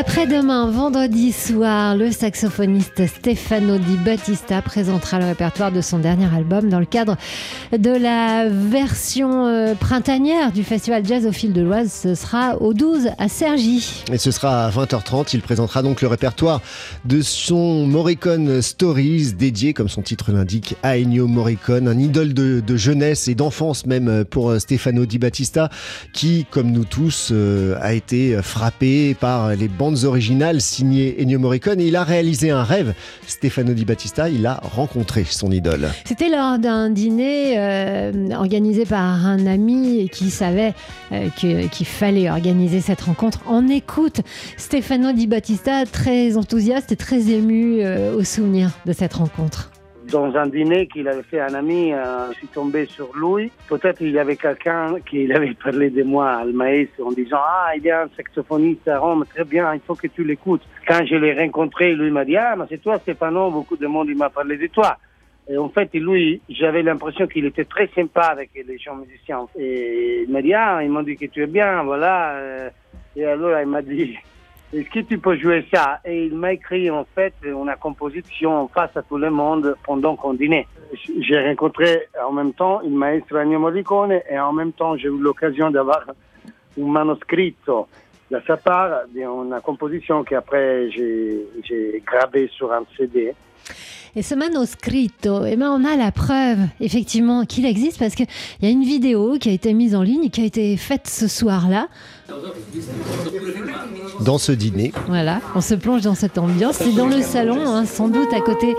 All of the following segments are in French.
Après-demain, vendredi soir, le saxophoniste Stefano Di Battista présentera le répertoire de son dernier album dans le cadre de la version euh, printanière du festival Jazz au fil de l'Oise. Ce sera au 12 à Cergy. Et ce sera à 20h30. Il présentera donc le répertoire de son Morricone Stories, dédié, comme son titre l'indique, à Ennio Morricone, un idole de, de jeunesse et d'enfance même pour Stefano Di Battista, qui, comme nous tous, euh, a été frappé par les bandes originales signées Ennio Morricone il a réalisé un rêve. Stefano Di Battista, il a rencontré son idole. C'était lors d'un dîner euh, organisé par un ami qui savait euh, qu'il fallait organiser cette rencontre. En écoute, Stefano Di Battista, très enthousiaste et très ému euh, au souvenir de cette rencontre. Dans un dîner qu'il avait fait un ami, euh, je suis tombé sur lui. Peut-être il y avait quelqu'un qui avait parlé de moi al maestro en disant Ah, il y a un saxophoniste à Rome, très bien, il faut que tu l'écoutes. Quand je l'ai rencontré, lui m'a dit Ah, mais c'est toi Stéphano, beaucoup de monde m'a parlé de toi. Et en fait, lui, j'avais l'impression qu'il était très sympa avec les gens musiciens. Et il m'a dit Ah, ils m'ont dit que tu es bien, voilà. Euh, Et alors, il m'a dit est-ce que tu peux jouer ça Et il m'a écrit en fait une composition face à tout le monde pendant qu'on dînait. J'ai rencontré en même temps il maestro Ennio Morricone et en même temps j'ai eu l'occasion d'avoir un manoscritto de sa part d'une composition qu'après j'ai j'ai gravé sur un CD. Et ce manoscritto, eh ben on a la preuve effectivement qu'il existe parce qu'il y a une vidéo qui a été mise en ligne, qui a été faite ce soir-là. Dans ce dîner, Voilà, on se plonge dans cette ambiance. C'est dans le salon, hein, sans doute à côté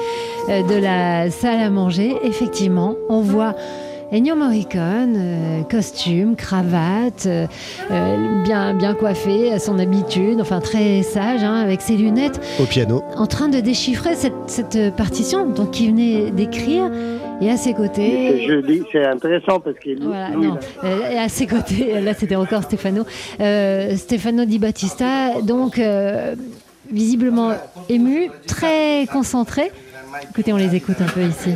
euh, de la salle à manger. Effectivement, on voit Ennio Morricone, euh, costume, cravate, euh, euh, bien, bien coiffé à son habitude, enfin très sage, hein, avec ses lunettes, au piano, en train de déchiffrer cette, cette partition donc, qu'il venait d'écrire. Et à ses côtés, je dis c'est intéressant parce que lui, voilà, lui, non. Et à ses côtés, là c'était encore Stefano, euh, Stefano Di Battista, donc euh, visiblement ému, très concentré. Écoutez, on les écoute un peu ici.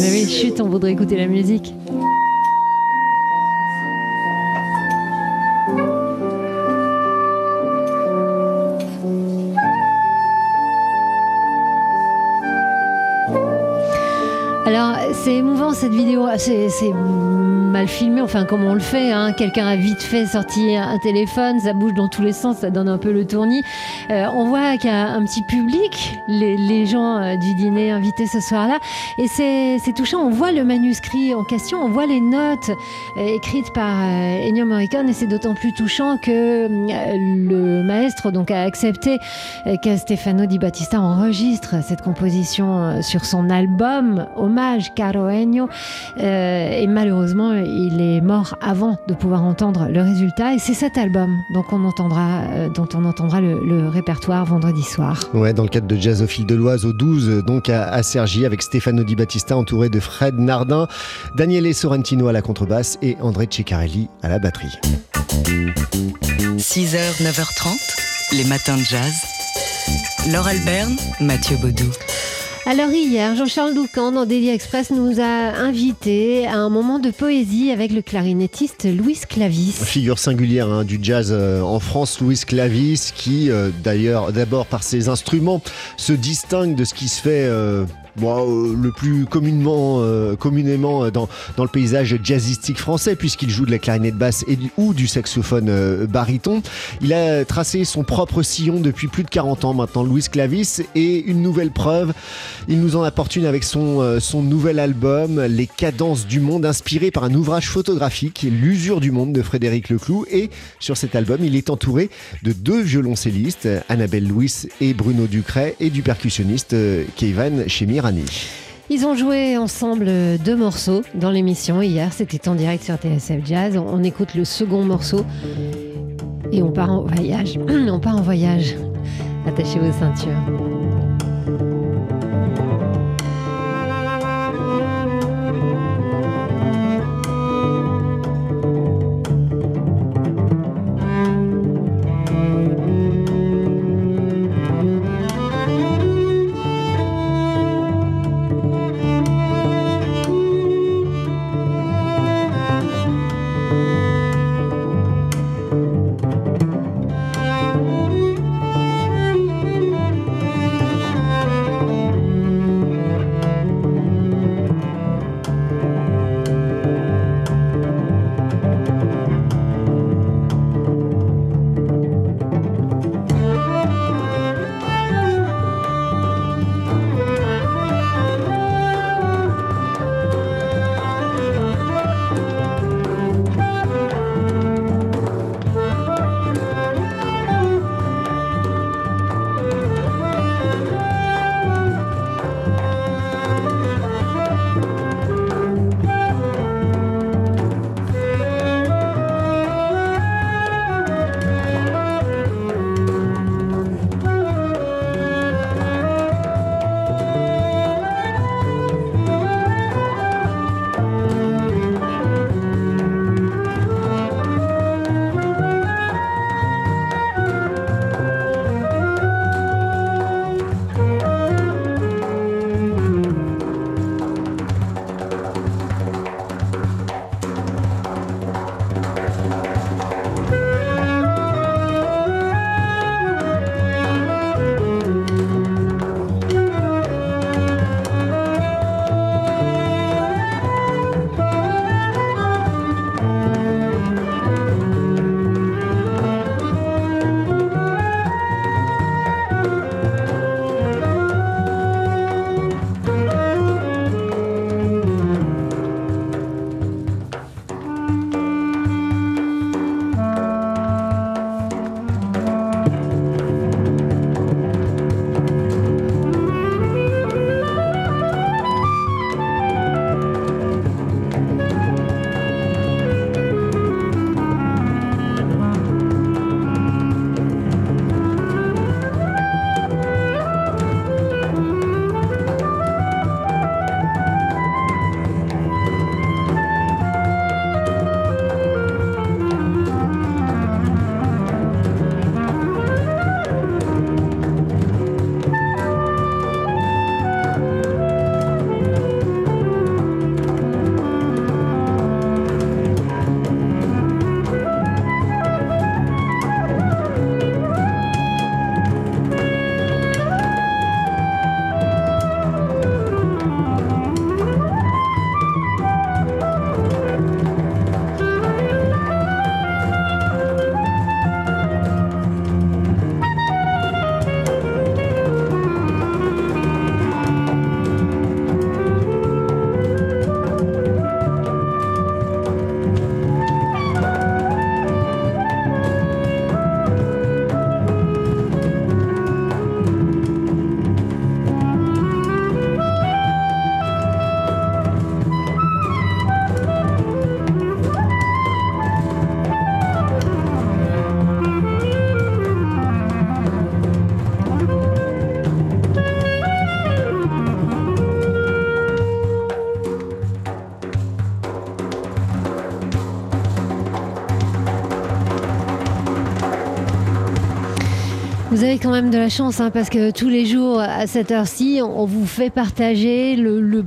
Mais oui, chut, on voudrait écouter la musique. Alors, c'est émouvant cette vidéo, c'est mal filmé, enfin comme on le fait, hein. quelqu'un a vite fait sorti un téléphone, ça bouge dans tous les sens, ça donne un peu le tournis. Euh, on voit qu'il y a un petit public, les, gens euh, du dîner invités ce soir-là, et c'est touchant, on voit le manuscrit en question, on voit les notes euh, écrites par Ennio Morricone, et c'est d'autant plus touchant que le maestro donc, a accepté que Stefano Di Battista enregistre cette composition sur son album Hommage Caro Ennio et malheureusement il est mort avant de pouvoir entendre le résultat et c'est cet album donc on entendra, euh, dont on entendra le, le répertoire vendredi soir. Ouais, dans le cadre de Jazz au fil de l'Oise au 12, donc à, à Cergy, avec Stefano Di Battista entouré de Fred Nardin, Daniele Sorrentino à la contrebasse et André Ceccarelli à la batterie. 6h, 9h30. Les matins de jazz. Laure Alberne, Mathieu Baudou. Alors hier, Jean-Charles Doucan dans Daily Express nous a invités à un moment de poésie avec le clarinettiste Louis Clavis. Figure singulière hein, du jazz euh, en France, Louis Clavis, qui euh, d'ailleurs, d'abord par ses instruments, se distingue de ce qui se fait euh, bon, euh, le plus communément, euh, communément euh, dans, dans le paysage jazzistique français, puisqu'il joue de la clarinette basse et ou du saxophone baryton. Il a tracé son propre sillon depuis plus de 40 ans maintenant, Louis Clavis, et une nouvelle preuve, il nous en apporte une avec son, son nouvel album, Les cadences du monde, inspiré par un ouvrage photographique, L'usure du monde de Frédéric Leclou. Et sur cet album, il est entouré de deux violoncellistes, Annabelle Louis et Bruno Ducret, et du percussionniste euh, Keivan Ils ont joué ensemble deux morceaux dans l'émission hier, c'était en direct sur TSF Jazz. On, on écoute le second morceau et on part en voyage. on part en voyage. Attachez vos ceintures. Avez quand même de la chance hein, parce que tous les jours à cette heure-ci, on vous fait partager le,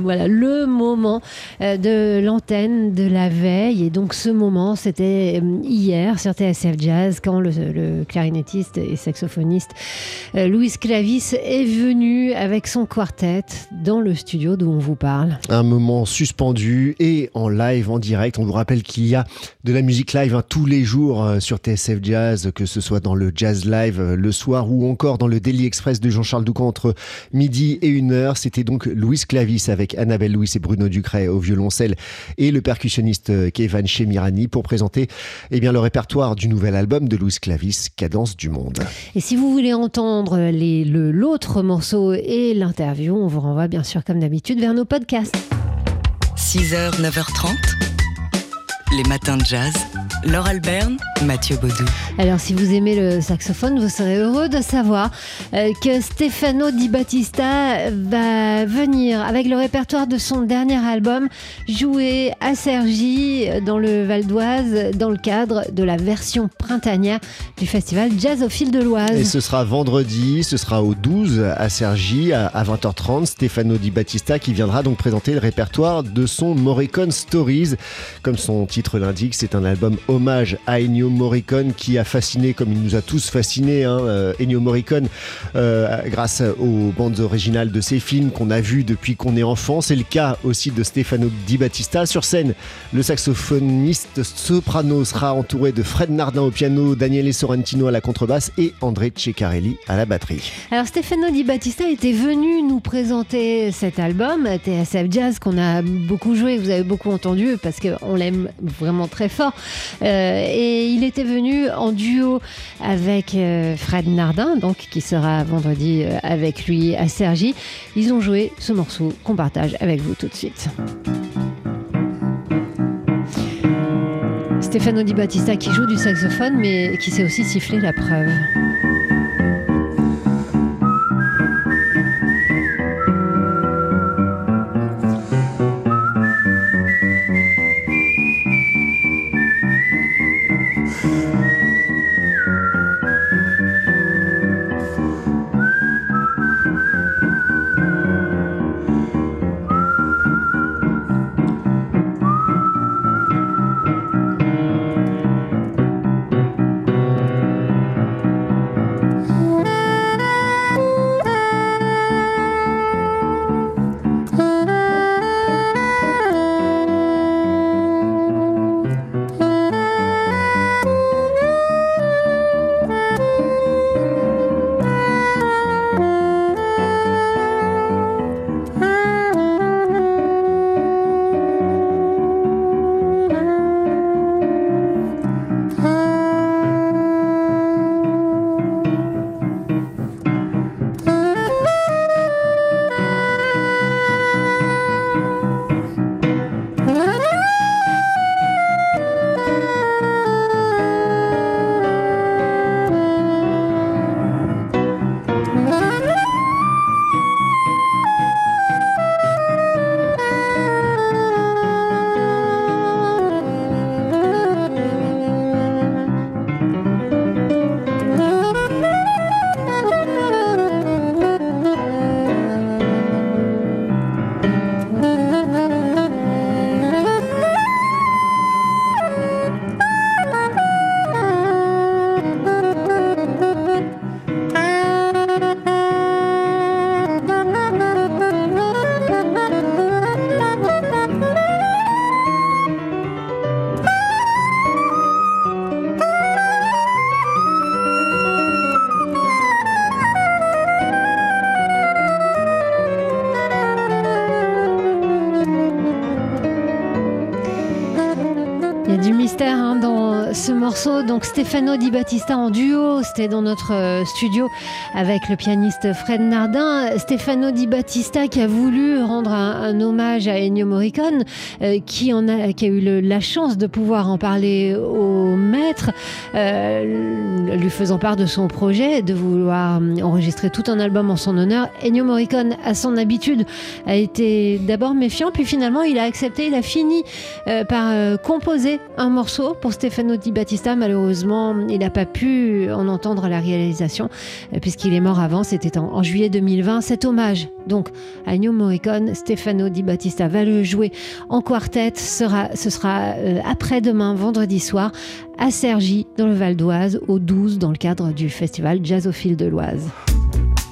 voilà, le moment euh, de l'antenne de la veille. Et donc ce moment, c'était euh, hier sur TSF Jazz quand le, clarinettiste et saxophoniste euh, Louis Clavis est venu avec son quartet dans le studio d'où on vous parle. Un moment suspendu et en live, en direct. On vous rappelle qu'il y a de la musique live hein, tous les jours sur TSF Jazz, que ce soit dans le Jazz Live le soir ou encore dans le Daily Express de Jean-Charles Doucan entre midi et une heure. C'était donc Louis Clavis avec Annabelle Louis et Bruno Ducret au violoncelle et le percussionniste euh, Kevin Chemirani pour présenter eh bien, le répertoire du nouvel album de Louis Clavis, Cadence du Monde. Et si vous voulez entendre l'autre morceau et l'interview, on vous renvoie bien sûr comme d'habitude vers nos podcasts. 6h, 9h30, les matins de jazz. Laure Alberne, Mathieu Baudou. Alors, si vous aimez le saxophone, vous serez heureux de savoir euh, que Stefano Di Battista va venir avec le répertoire de son dernier album jouer à Sergi dans le Val d'Oise dans le cadre de la version printanière du festival Jazz au fil de l'Oise. Et ce sera vendredi, ce sera au 12 à Sergi à 20h30. Stefano Di Battista qui viendra donc présenter le répertoire de son Morricone Stories. Comme son titre l'indique, c'est un album hommage à Ennio Morricone qui a fasciné, comme il nous a tous fasciné, hein, euh, Ennio Morricone, euh, grâce aux bandes originales de ses films qu'on a vus depuis qu'on est enfant. C'est le cas aussi de Stefano Di Battista. Sur scène, le saxophoniste soprano sera entouré de Fred Nardin au piano, Daniele Sorrentino à la contrebasse et André Ceccarelli à la batterie. Alors Stefano Di Battista était venu nous présenter cet album, TSF Jazz, qu'on a beaucoup joué, vous avez beaucoup entendu parce qu'on l'aime vraiment très fort. Euh, et il était venu en duo avec euh, Fred Nardin, donc qui sera vendredi euh, avec lui à Sergi. Ils ont joué ce morceau qu'on partage avec vous tout de suite. Stefano Di Battista qui joue du saxophone mais qui sait aussi siffler la preuve. Stefano Di Battista en duo, c'était dans notre euh, studio avec le pianiste Fred Nardin. Stefano Di Battista qui a voulu rendre un, hommage à Ennio Morricone, euh, qui, a, eu la chance de pouvoir en parler au maître, euh, lui faisant part de son projet, de vouloir enregistrer tout un album en son honneur. Ennio Morricone, à son habitude, a été d'abord méfiant, puis finalement il a accepté, il a fini par composer un morceau pour Stefano Di Battista, malheureusement, il n'a pas pu en entendre la réalisation euh, puisqu'il est mort avant, c'était en, juillet 2020. Cet hommage, donc, à Ennio Morricone, Stefano Di Battista va le jouer en quartet. Ce sera euh, après-demain, vendredi soir, à Cergy, dans le Val d'Oise, au 12, dans le cadre du festival Jazzophile de l'Oise.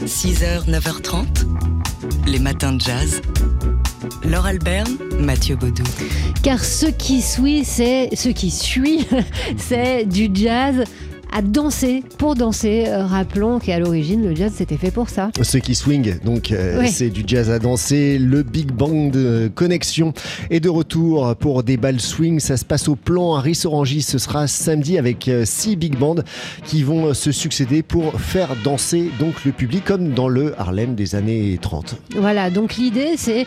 6h, 9h30, les matins de jazz. Laure Albert, Mathieu Baudou. Car ce qui suit, c'est ce qui suit, c'est du jazz à danser pour danser. Euh, rappelons qu'à l'origine, le jazz c'était fait pour ça. Ce qui swing, donc euh, c'est du jazz à danser. Le Big Bang de Connexion est de retour pour des balles swing. Ça se passe au plan à Rissorangis. Ce sera samedi avec euh, six big bands qui vont se succéder pour faire danser donc le public comme dans le Harlem des années 30. Voilà, donc l'idée c'est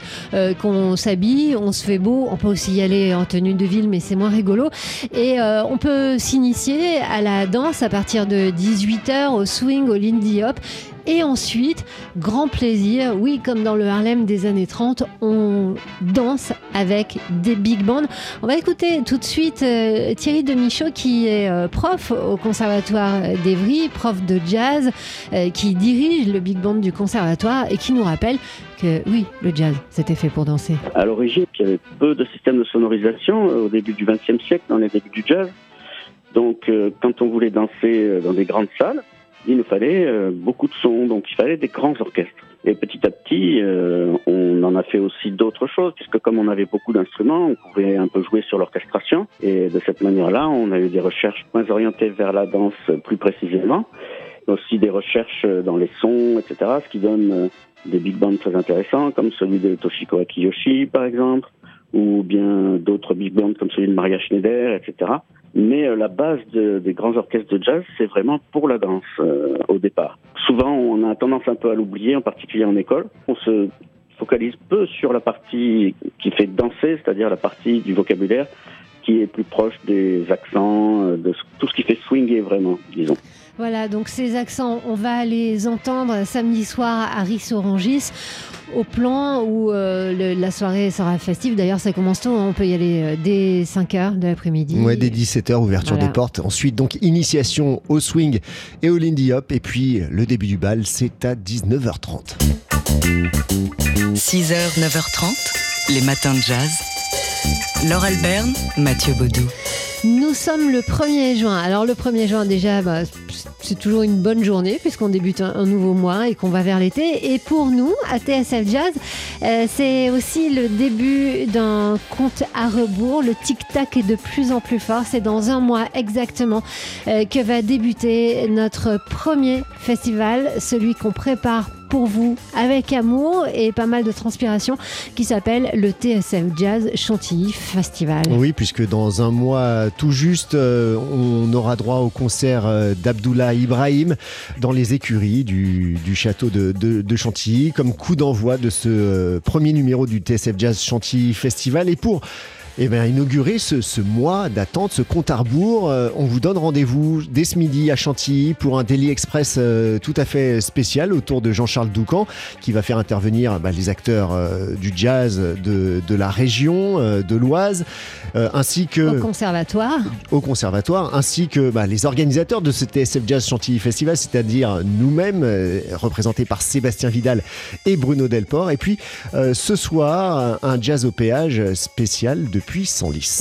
qu'on s'habille, on se fait beau. On peut aussi y aller en tenue de ville, mais c'est moins rigolo. Et on peut s'initier à la danse à partir de 18h au swing, au Lindy Hop. Et ensuite, grand plaisir, oui, comme dans le Harlem des années 30, on danse avec des big bands. On va écouter tout de suite euh, Thierry Demichaud, qui est euh, prof au Conservatoire d'Evry, prof de jazz, euh, qui dirige le big band du conservatoire et qui nous rappelle que oui, le jazz, c'était fait pour danser. À l'origine, il y avait peu de systèmes de sonorisation au début du XXe siècle, dans les débuts du jazz. Donc, euh, quand on voulait danser euh, dans des grandes salles, il nous fallait euh, beaucoup de sons, donc il fallait des grands orchestres. Et petit à petit, on en a fait aussi d'autres choses, puisque comme on avait beaucoup d'instruments, on pouvait un peu jouer sur l'orchestration. Et de cette manière-là, on a eu des recherches moins orientées vers la danse plus précisément, aussi des recherches dans les sons, etc., ce qui donne des big bands très intéressants, comme celui de Toshiko Akiyoshi, par exemple, ou bien d'autres big bands comme celui de Maria Schneider, etc. Mais euh, la base des grands orchestres de jazz, c'est vraiment pour la danse euh, au départ. Souvent, on a tendance un peu à l'oublier, en particulier en école. On se focalise peu sur la partie qui fait danser, c'est-à-dire la partie du vocabulaire qui est plus proche des accents, euh, de tout ce qui fait swinger vraiment, disons. Voilà, donc ces accents, on va les entendre samedi soir à Rissorangis au plan où euh, la soirée sera festive. D'ailleurs, ça commence tôt, hein. on peut y aller euh, dès 5h de l'après-midi. Ouais, dès 17h, ouverture des portes. Ensuite, donc, initiation au swing et au Lindy Hop. Et puis, le début du bal, c'est à 19h30. 6h, 9h30, les matins de jazz. Laure Alberne, Mathieu Baudou. Nous sommes le 1er juin. Alors le 1er juin déjà, bah, c'est toujours une bonne journée puisqu'on débute un, nouveau mois et qu'on va vers l'été. Et pour nous, à TSF Jazz, euh, c'est aussi le début d'un compte à rebours. Le tic-tac est de plus en plus fort. C'est dans un mois exactement euh, que va débuter notre premier festival, celui qu'on prépare pour vous avec amour et pas mal de transpiration qui s'appelle le TSF Jazz Chantilly Festival. Oui, puisque dans un mois tout juste, euh, on aura droit au concert euh, d'Abdullah Ibrahim dans les écuries du, château de, Chantilly comme coup d'envoi de ce euh, premier numéro du TSF Jazz Chantilly Festival. Et pour eh bien, inaugurer ce, mois d'attente, ce compte à rebours. Euh, on vous donne rendez-vous dès ce midi à Chantilly pour un Daily Express euh, tout à fait spécial autour de Jean-Charles Doucan qui va faire intervenir bah, les acteurs euh, du jazz de, la région, de l'Oise, ainsi que... Au conservatoire. Au conservatoire, ainsi que bah, les organisateurs de ce TSF Jazz Chantilly Festival, c'est-à-dire nous-mêmes, représentés par Sébastien Vidal et Bruno Delport. Et puis, ce soir, un jazz au péage spécial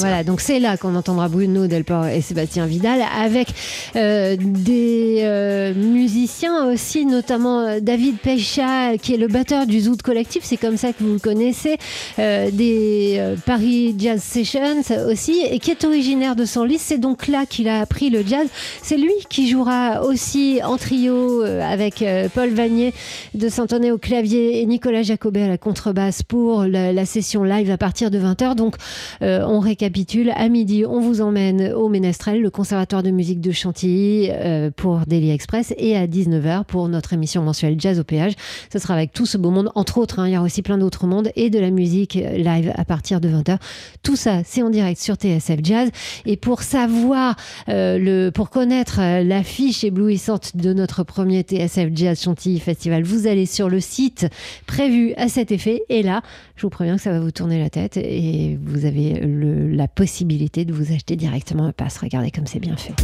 voilà, donc c'est là qu'on entendra Bruno Delport et Sébastien Vidal avec euh, des euh, musiciens aussi, notamment euh, David Pecha qui est le batteur du Zoot Collectif, c'est comme ça que vous le connaissez, des Paris Jazz Sessions aussi, et qui est originaire de Senlis. C'est donc là qu'il a appris le jazz. C'est lui qui jouera aussi en trio avec Paul Vanier de Saint-Oné au clavier et Nicolas Jacobet à la contrebasse pour la, la session live à partir de 20h. Donc euh, on récapitule. À midi, on vous emmène au Ménestrel, le conservatoire de musique de Chantilly, euh, pour Daily Express. Et à 19h, pour notre émission mensuelle Jazz au péage. Ce sera avec tout ce beau monde, entre autres. Hein. il y aura aussi plein d'autres mondes et de la musique live à partir de 20h. Tout ça, c'est en direct sur TSF Jazz. Et pour savoir, euh, le, pour connaître l'affiche éblouissante de notre premier TSF Jazz Chantilly Festival, vous allez sur le site prévu à cet effet. Et là, je vous préviens que ça va vous tourner la tête et vous avez la possibilité de vous acheter directement un pass. Regardez comme c'est bien fait.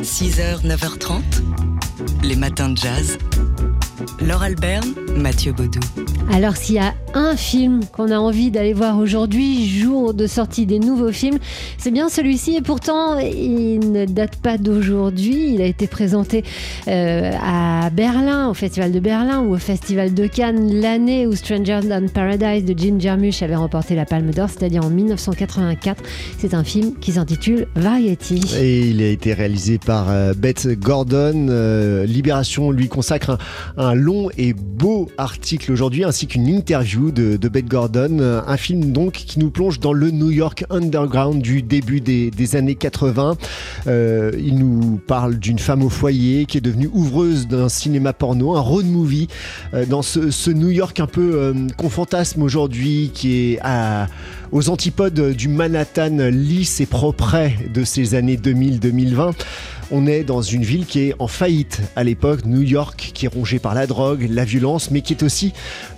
6h, 9h30, les matins de jazz. Laure Albert, Mathieu Baudou. Alors s'il y a un film qu'on a envie d'aller voir aujourd'hui, jour de sortie des nouveaux films, c'est bien celui-ci et pourtant il ne date pas d'aujourd'hui. Il a été présenté euh, à Berlin, au Festival de Berlin ou au Festival de Cannes l'année où Stranger Than Paradise de Jim Jarmusch avait remporté la Palme d'Or, c'est-à-dire en 1984. C'est un film qui s'intitule Variety. Et il a été réalisé par euh, Beth Gordon. Euh, Libération lui consacre un long et beau article aujourd'hui ainsi qu'une interview de, Beth Gordon, un film donc qui nous plonge dans le New York underground du début des, années 80. Euh, il nous parle d'une femme au foyer qui est devenue ouvreuse d'un cinéma porno, un road movie euh, dans ce, New York un peu euh, qu'on fantasme aujourd'hui, qui est aux antipodes du Manhattan lisse et propre de ces années 2000-2020. On est dans une ville qui est en faillite à l'époque, New York, qui est rongée par la drogue, la violence, mais qui est aussi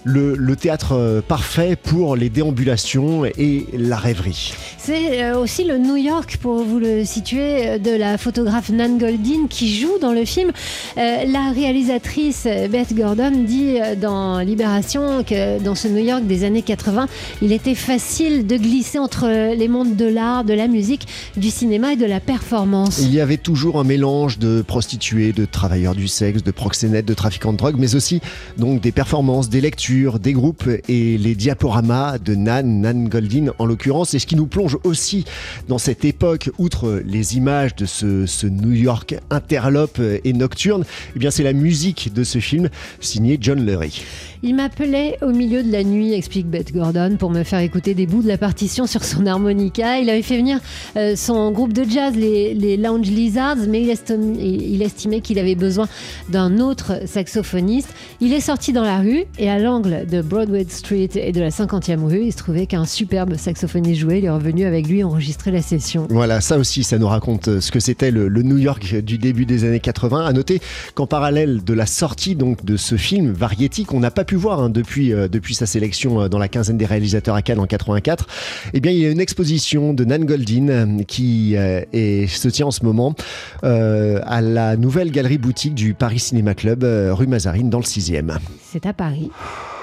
le, théâtre euh, parfait pour les déambulations et la rêverie. C'est euh, aussi le New York, pour vous le situer, euh, de la photographe Nan Goldin qui joue dans le film. la réalisatrice Beth Gordon dit dans Libération que dans ce New York des années 80, il était facile de glisser entre les mondes de l'art, de la musique, du cinéma et de la performance. Il y avait toujours un mélange de prostituées, de travailleurs du sexe, de proxénètes, de trafiquants de drogue, mais aussi donc des performances, des lectures, des groupes et les diaporamas de Nan, Nan Goldin en l'occurrence. Et ce qui nous plonge aussi dans cette époque, outre les images de ce, New York interlope et nocturne, eh bien c'est la musique de ce film signé John Lurie. Il m'appelait au milieu de la nuit, explique Beth Gordon, pour me faire écouter des bouts de la partition sur son harmonica. Il avait fait venir euh, son groupe de jazz, les, les Lounge Lizards, mais il, estimait qu'il avait besoin d'un autre saxophoniste. Il est sorti dans la rue et à l'angle de Broadway Street et de la 50e rue, il se trouvait qu'un superbe saxophoniste jouait. Il est revenu avec lui enregistrer la session. Voilà, ça aussi, ça nous raconte euh, ce que c'était le, New York du début des années 80. À noter qu'en parallèle de la sortie donc de ce film Variety qu'on n'a pas pu voir hein, depuis, euh, depuis sa sélection euh, dans la quinzaine des réalisateurs à Cannes en 84, eh bien il y a une exposition de Nan Goldin qui se tient en ce moment. Euh, à la nouvelle galerie boutique du Paris Cinéma Club, euh, rue Mazarine, dans le 6e. C'est à Paris.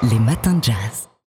Les matins de jazz.